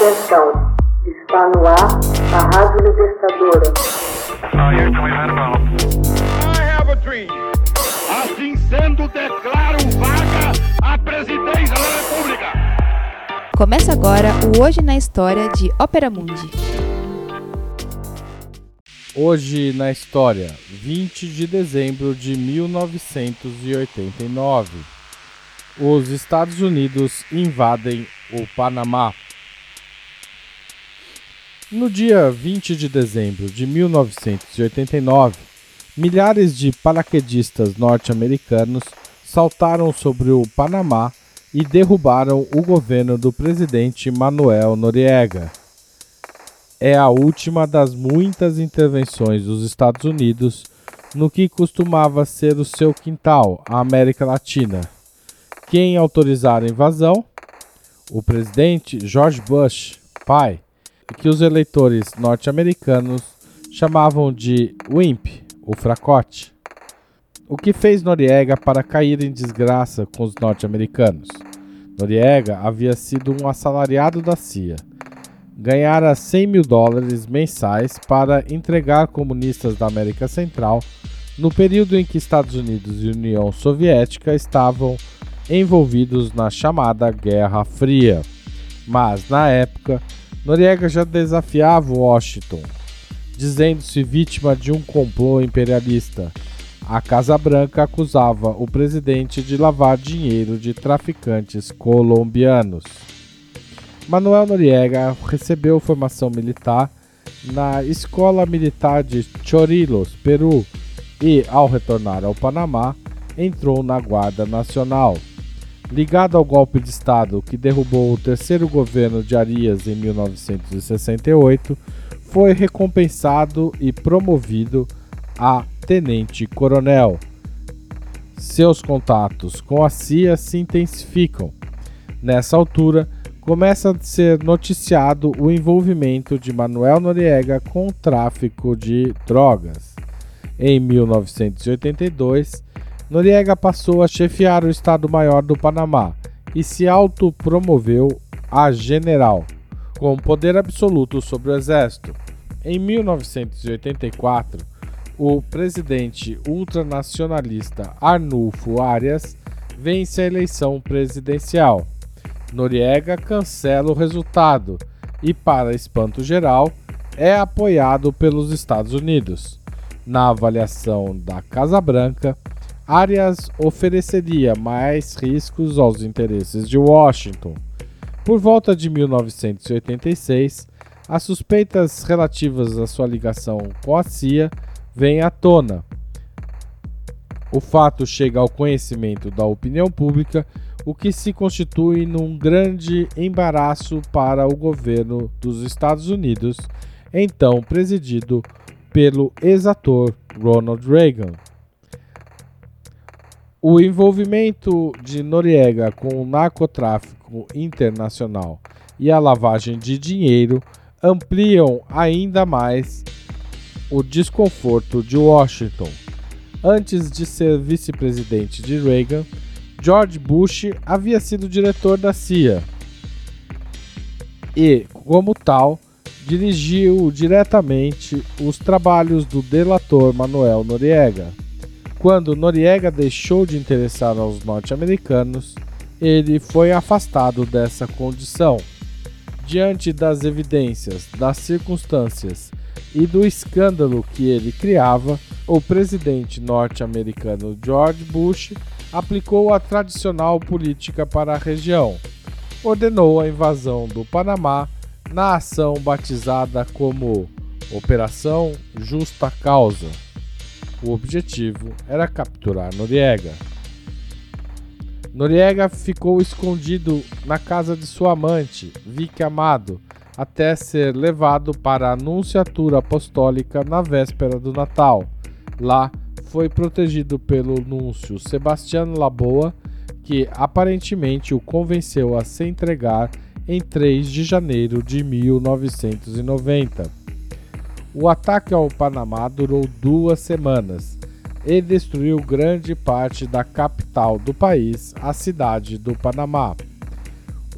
Atenção, está no ar a Rádio Libertadora. Assim sendo, declaro vaga a presidência da República. Começa agora o Hoje na História de Ópera Mundi. Hoje na história, 20 de dezembro de 1989. Os Estados Unidos invadem o Panamá. No dia 20 de dezembro de 1989, milhares de paraquedistas norte-americanos saltaram sobre o Panamá e derrubaram o governo do presidente Manuel Noriega. É a última das muitas intervenções dos Estados Unidos no que costumava ser o seu quintal, a América Latina. Quem autorizar a invasão? O presidente George Bush, pai, que os eleitores norte-americanos chamavam de Wimp, o fracote. O que fez Noriega para cair em desgraça com os norte-americanos? Noriega havia sido um assalariado da CIA. Ganhara 100 mil dólares mensais para entregar comunistas da América Central no período em que Estados Unidos e União Soviética estavam envolvidos na chamada Guerra Fria. Mas, na época, Noriega já desafiava Washington, dizendo-se vítima de um complô imperialista. A Casa Branca acusava o presidente de lavar dinheiro de traficantes colombianos. Manuel Noriega recebeu formação militar na Escola Militar de Chorilos, Peru, e, ao retornar ao Panamá, entrou na Guarda Nacional. Ligado ao golpe de Estado que derrubou o terceiro governo de Arias em 1968, foi recompensado e promovido a tenente-coronel. Seus contatos com a CIA se intensificam. Nessa altura, começa a ser noticiado o envolvimento de Manuel Noriega com o tráfico de drogas. Em 1982, Noriega passou a chefiar o Estado-Maior do Panamá e se autopromoveu a general, com poder absoluto sobre o exército. Em 1984, o presidente ultranacionalista Arnulfo Arias vence a eleição presidencial. Noriega cancela o resultado e, para espanto geral, é apoiado pelos Estados Unidos. Na avaliação da Casa Branca, Arias ofereceria mais riscos aos interesses de Washington. Por volta de 1986, as suspeitas relativas à sua ligação com a CIA vêm à tona. O fato chega ao conhecimento da opinião pública, o que se constitui num grande embaraço para o governo dos Estados Unidos, então presidido pelo ex-ator Ronald Reagan. O envolvimento de Noriega com o narcotráfico internacional e a lavagem de dinheiro ampliam ainda mais o desconforto de Washington. Antes de ser vice-presidente de Reagan, George Bush havia sido diretor da CIA e, como tal, dirigiu diretamente os trabalhos do delator Manuel Noriega. Quando Noriega deixou de interessar aos norte-americanos, ele foi afastado dessa condição. Diante das evidências, das circunstâncias e do escândalo que ele criava, o presidente norte-americano George Bush aplicou a tradicional política para a região. Ordenou a invasão do Panamá na ação batizada como Operação Justa Causa. O objetivo era capturar Noriega. Noriega ficou escondido na casa de sua amante, Vicky Amado, até ser levado para a Anunciatura Apostólica na véspera do Natal. Lá, foi protegido pelo núncio Sebastiano Laboa, que aparentemente o convenceu a se entregar em 3 de janeiro de 1990. O ataque ao Panamá durou duas semanas e destruiu grande parte da capital do país, a cidade do Panamá.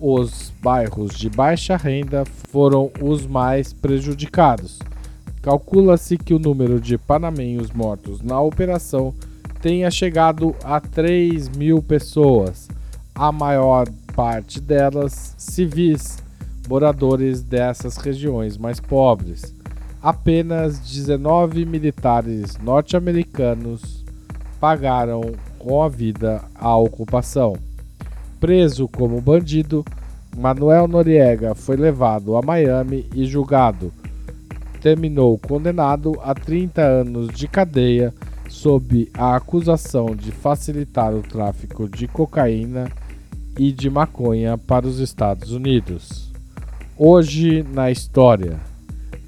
os bairros de baixa renda foram os mais prejudicados. Calcula-se que o número de panamenhos mortos na operação tenha chegado a 3 mil pessoas, a maior parte delas civis, moradores dessas regiões mais pobres. Apenas 19 militares norte-americanos pagaram com a vida a ocupação. Preso como bandido, Manuel Noriega foi levado a Miami e julgado. Terminou condenado a 30 anos de cadeia sob a acusação de facilitar o tráfico de cocaína e de maconha para os Estados Unidos. Hoje na história.